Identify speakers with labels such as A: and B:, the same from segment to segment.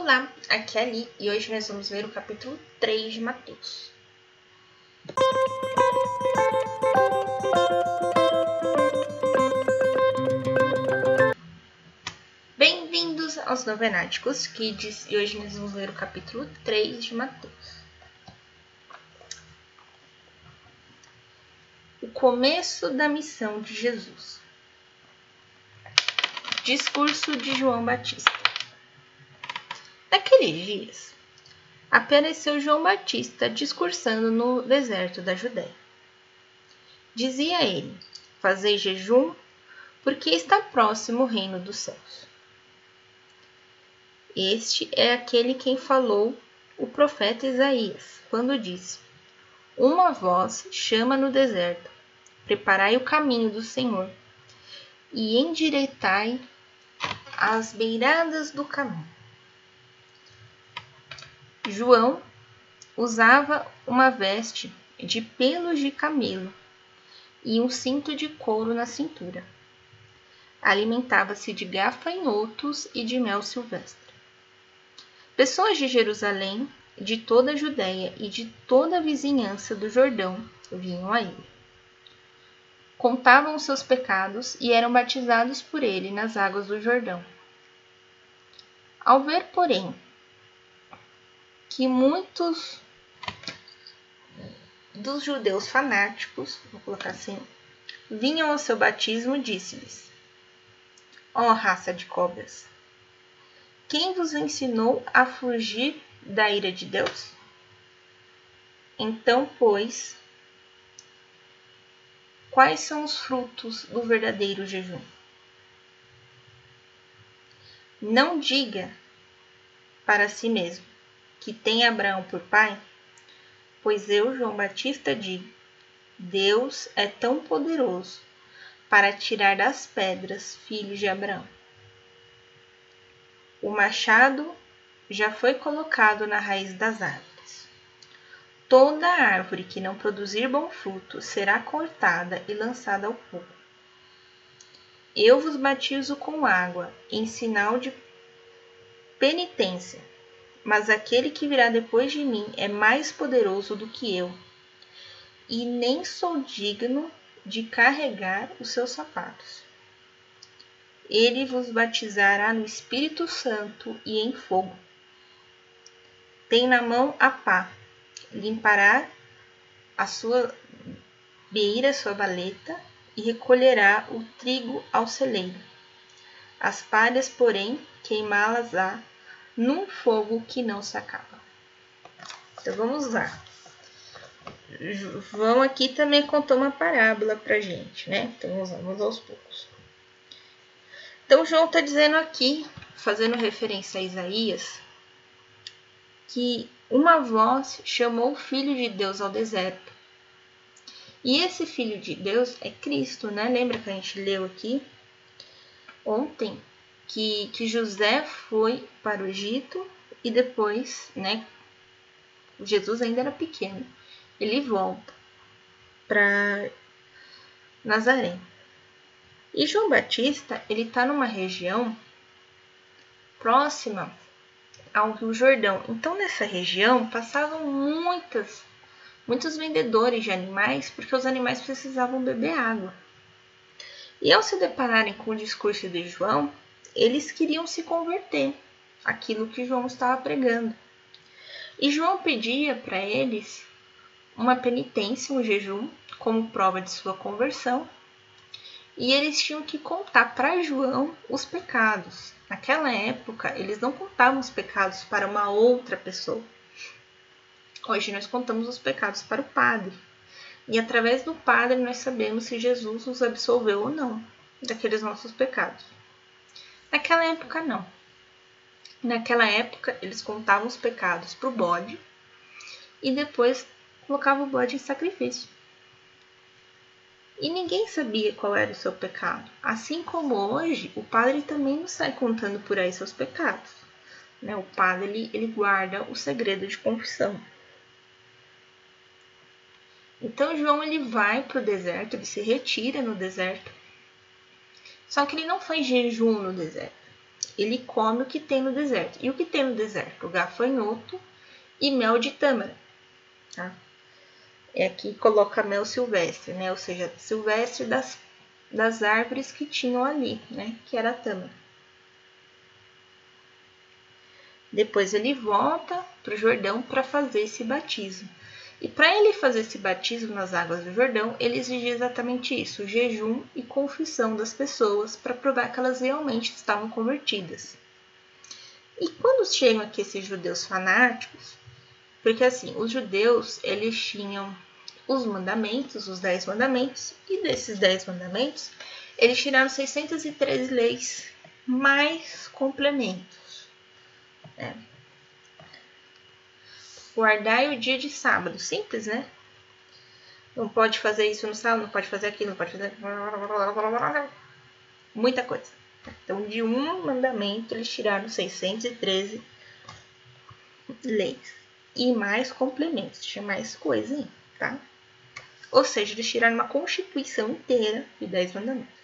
A: Olá, aqui é Ali e hoje nós vamos ver o capítulo 3 de Mateus. Bem-vindos aos Novenáticos Kids e hoje nós vamos ler o capítulo 3 de Mateus. O começo da missão de Jesus. Discurso de João Batista. Naqueles dias, apareceu João Batista discursando no deserto da Judéia. Dizia ele: Fazei jejum, porque está próximo o reino dos céus. Este é aquele quem falou o profeta Isaías, quando disse: Uma voz chama no deserto: Preparai o caminho do Senhor e endireitai as beiradas do caminho. João usava uma veste de pelos de camelo e um cinto de couro na cintura. Alimentava-se de gafanhotos e de mel silvestre. Pessoas de Jerusalém, de toda a Judéia e de toda a vizinhança do Jordão vinham a ele. Contavam os seus pecados e eram batizados por ele nas águas do Jordão. Ao ver, porém, que muitos dos judeus fanáticos, vou colocar assim, vinham ao seu batismo, disse-lhes: Ó oh, raça de cobras, quem vos ensinou a fugir da ira de Deus? Então, pois, quais são os frutos do verdadeiro jejum? Não diga para si mesmo: que tem Abraão por pai? Pois eu, João Batista, digo: Deus é tão poderoso para tirar das pedras filhos de Abraão. O machado já foi colocado na raiz das árvores. Toda árvore que não produzir bom fruto será cortada e lançada ao fogo. Eu vos batizo com água, em sinal de penitência mas aquele que virá depois de mim é mais poderoso do que eu, e nem sou digno de carregar os seus sapatos. Ele vos batizará no Espírito Santo e em fogo. Tem na mão a pá, limpará a sua beira, sua valeta, e recolherá o trigo ao celeiro. As palhas, porém, queimá-las-á num fogo que não se acaba. Então vamos lá. João aqui também contou uma parábola pra gente, né? Então vamos, lá, vamos aos poucos. Então João está dizendo aqui, fazendo referência a Isaías, que uma voz chamou o Filho de Deus ao deserto. E esse Filho de Deus é Cristo, né? Lembra que a gente leu aqui ontem que, que José foi para o Egito e depois, né, Jesus ainda era pequeno, ele volta para Nazaré. E João Batista, ele está numa região próxima ao Rio Jordão. Então, nessa região passavam muitas, muitos vendedores de animais, porque os animais precisavam beber água. E ao se depararem com o discurso de João, eles queriam se converter aquilo que João estava pregando. E João pedia para eles uma penitência, um jejum, como prova de sua conversão, e eles tinham que contar para João os pecados. Naquela época, eles não contavam os pecados para uma outra pessoa. Hoje nós contamos os pecados para o padre. E através do padre nós sabemos se Jesus nos absolveu ou não daqueles nossos pecados. Naquela época, não. Naquela época, eles contavam os pecados para o bode e depois colocavam o bode em sacrifício. E ninguém sabia qual era o seu pecado. Assim como hoje, o padre também não sai contando por aí seus pecados. Né? O padre ele, ele guarda o segredo de confissão. Então João ele vai para o deserto, ele se retira no deserto só que ele não faz jejum no deserto. ele come o que tem no deserto. E o que tem no deserto? O gafanhoto e mel de tâmara. Tá? É aqui coloca mel silvestre, né? Ou seja, silvestre das, das árvores que tinham ali, né? Que era a tâmara. Depois ele volta para o Jordão para fazer esse batismo. E para ele fazer esse batismo nas águas do Jordão, ele exigia exatamente isso: jejum e confissão das pessoas para provar que elas realmente estavam convertidas. E quando chegam aqui esses judeus fanáticos, porque assim, os judeus eles tinham os mandamentos, os dez mandamentos, e desses dez mandamentos, eles tiraram 613 leis mais complementos. Né? Guardai o dia de sábado. Simples, né? Não pode fazer isso no sábado, não pode fazer aquilo, não pode fazer. Muita coisa. Então, de um mandamento, eles tiraram 613 leis. E mais complementos, tinha mais coisa aí, tá? Ou seja, eles tiraram uma constituição inteira de 10 mandamentos.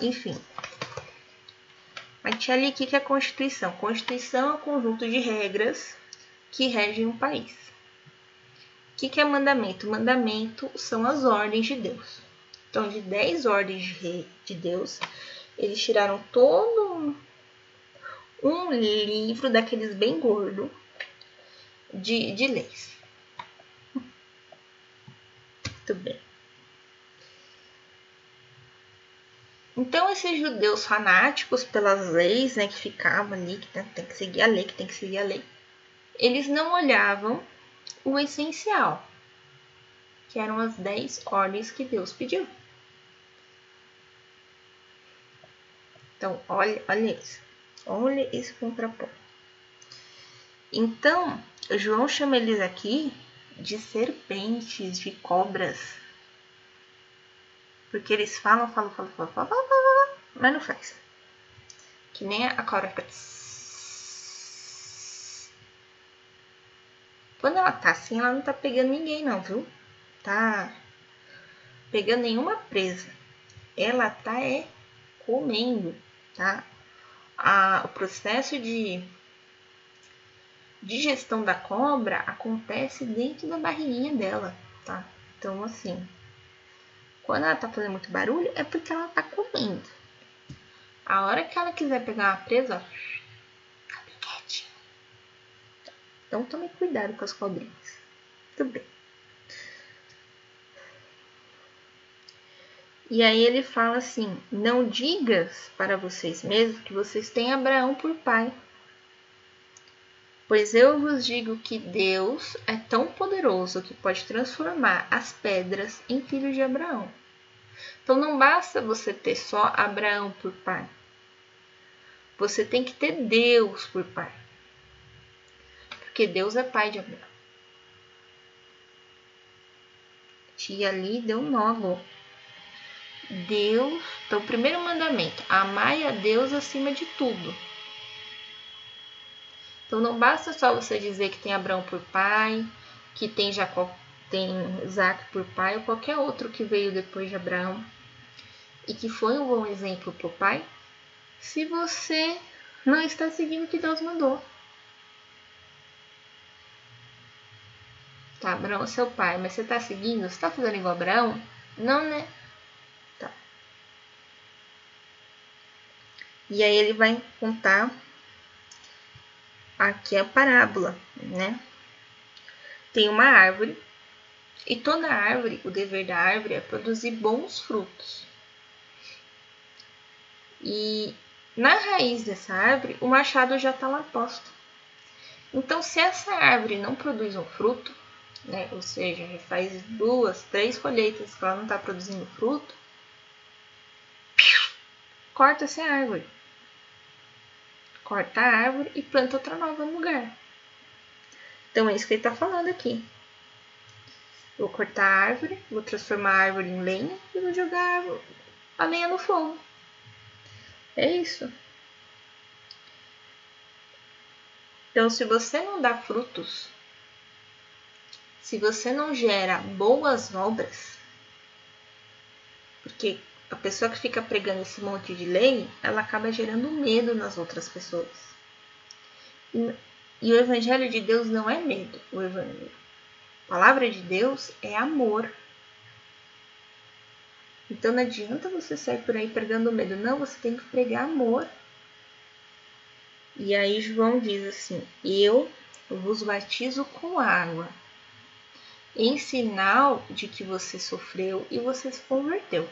A: Enfim. Mas tinha ali o que é a Constituição. Constituição é um conjunto de regras que regem um país. O que, que é mandamento? Mandamento são as ordens de Deus. Então, de 10 ordens de Deus, eles tiraram todo um livro daqueles bem gordo de, de leis. Muito bem. Então, esses judeus fanáticos pelas leis, né, que ficavam ali, que tem que seguir a lei, que tem que seguir a lei, eles não olhavam o essencial, que eram as dez ordens que Deus pediu. Então, olha, olha isso. Olha esse contraponto. Então, João chama eles aqui de serpentes, de cobras. Porque eles falam, falam, falam, falam, falam, falam, falam mas não faz. Que nem a cobra faz. Quando ela tá assim, ela não tá pegando ninguém, não, viu? Tá pegando nenhuma presa. Ela tá é comendo, tá? A, o processo de digestão da cobra acontece dentro da barriguinha dela, tá? Então, assim, quando ela tá fazendo muito barulho, é porque ela tá comendo. A hora que ela quiser pegar uma presa, ó, Então tome cuidado com as cobrinhas. Tudo bem. E aí ele fala assim: Não digas para vocês mesmos que vocês têm Abraão por pai. Pois eu vos digo que Deus é tão poderoso que pode transformar as pedras em filhos de Abraão. Então não basta você ter só Abraão por pai. Você tem que ter Deus por pai porque Deus é pai de Abraão. Tia ali deu um Deus, então o primeiro mandamento, amai a Deus acima de tudo. Então não basta só você dizer que tem Abraão por pai, que tem Jacó, tem Isaac por pai ou qualquer outro que veio depois de Abraão e que foi um bom exemplo para o pai, se você não está seguindo o que Deus mandou. Tá, Abraão é seu pai, mas você tá seguindo? Você tá fazendo igual Abraão? Não, né? Tá. E aí ele vai contar aqui a parábola, né? Tem uma árvore e toda árvore, o dever da árvore é produzir bons frutos. E na raiz dessa árvore, o machado já está lá posto. Então, se essa árvore não produz um fruto, né? Ou seja, faz duas, três colheitas que ela não está produzindo fruto, corta essa árvore. Corta a árvore e planta outra nova no lugar. Então é isso que ele está falando aqui. Vou cortar a árvore, vou transformar a árvore em lenha e vou jogar a lenha no fogo. É isso. Então, se você não dá frutos se você não gera boas obras, porque a pessoa que fica pregando esse monte de lei, ela acaba gerando medo nas outras pessoas. E, e o evangelho de Deus não é medo. O evangelho, a palavra de Deus é amor. Então não adianta você sair por aí pregando medo. Não, você tem que pregar amor. E aí João diz assim: Eu vos batizo com água, em sinal de que você sofreu e você se converteu.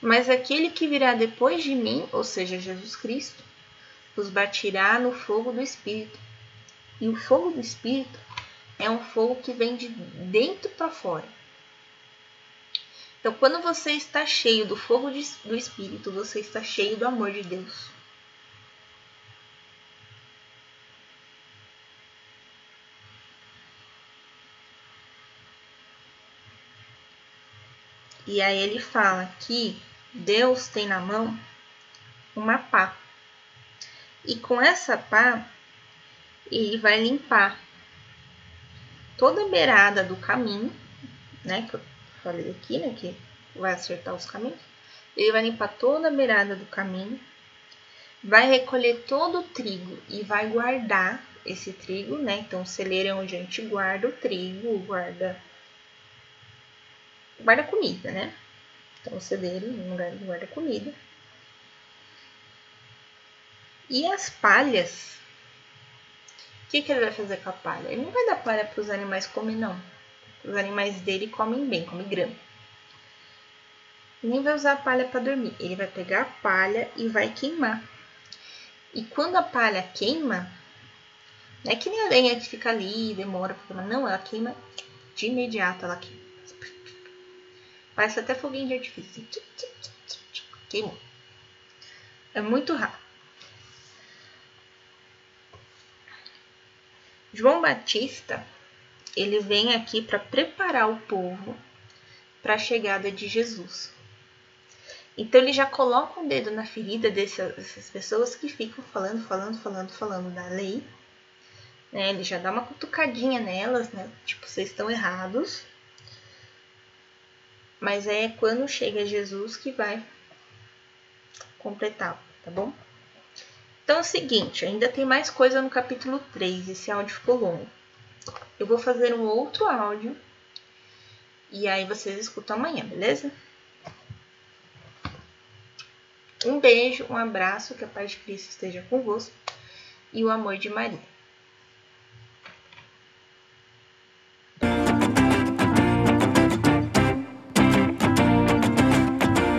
A: Mas aquele que virá depois de mim, ou seja, Jesus Cristo, vos batirá no fogo do Espírito. E o fogo do Espírito é um fogo que vem de dentro para fora. Então, quando você está cheio do fogo do Espírito, você está cheio do amor de Deus. E aí ele fala que Deus tem na mão uma pá. E com essa pá, ele vai limpar toda a beirada do caminho, né? Que eu falei aqui, né? Que vai acertar os caminhos. Ele vai limpar toda a beirada do caminho, vai recolher todo o trigo e vai guardar esse trigo, né? Então, o celeiro é onde a gente guarda o trigo, guarda guarda comida, né? Então, o celeiro no lugar de guarda comida. E as palhas? O que, que ele vai fazer com a palha? Ele não vai dar palha para os animais comer, não. Os animais dele comem bem, comem grama. Nem vai usar a palha para dormir. Ele vai pegar a palha e vai queimar. E quando a palha queima, não é que nem a lenha que fica ali, demora para queimar. Não, ela queima de imediato, ela queima. Parece até foguinho de artifício. Queimou. É muito rápido. João Batista, ele vem aqui para preparar o povo para a chegada de Jesus. Então ele já coloca o um dedo na ferida dessas pessoas que ficam falando, falando, falando, falando da lei. Né? Ele já dá uma cutucadinha nelas, né? Tipo, vocês estão errados. Mas é quando chega Jesus que vai completar, tá bom? Então é o seguinte, ainda tem mais coisa no capítulo 3, esse áudio ficou longo. Eu vou fazer um outro áudio e aí vocês escutam amanhã, beleza? Um beijo, um abraço, que a paz de Cristo esteja convosco e o amor de Maria.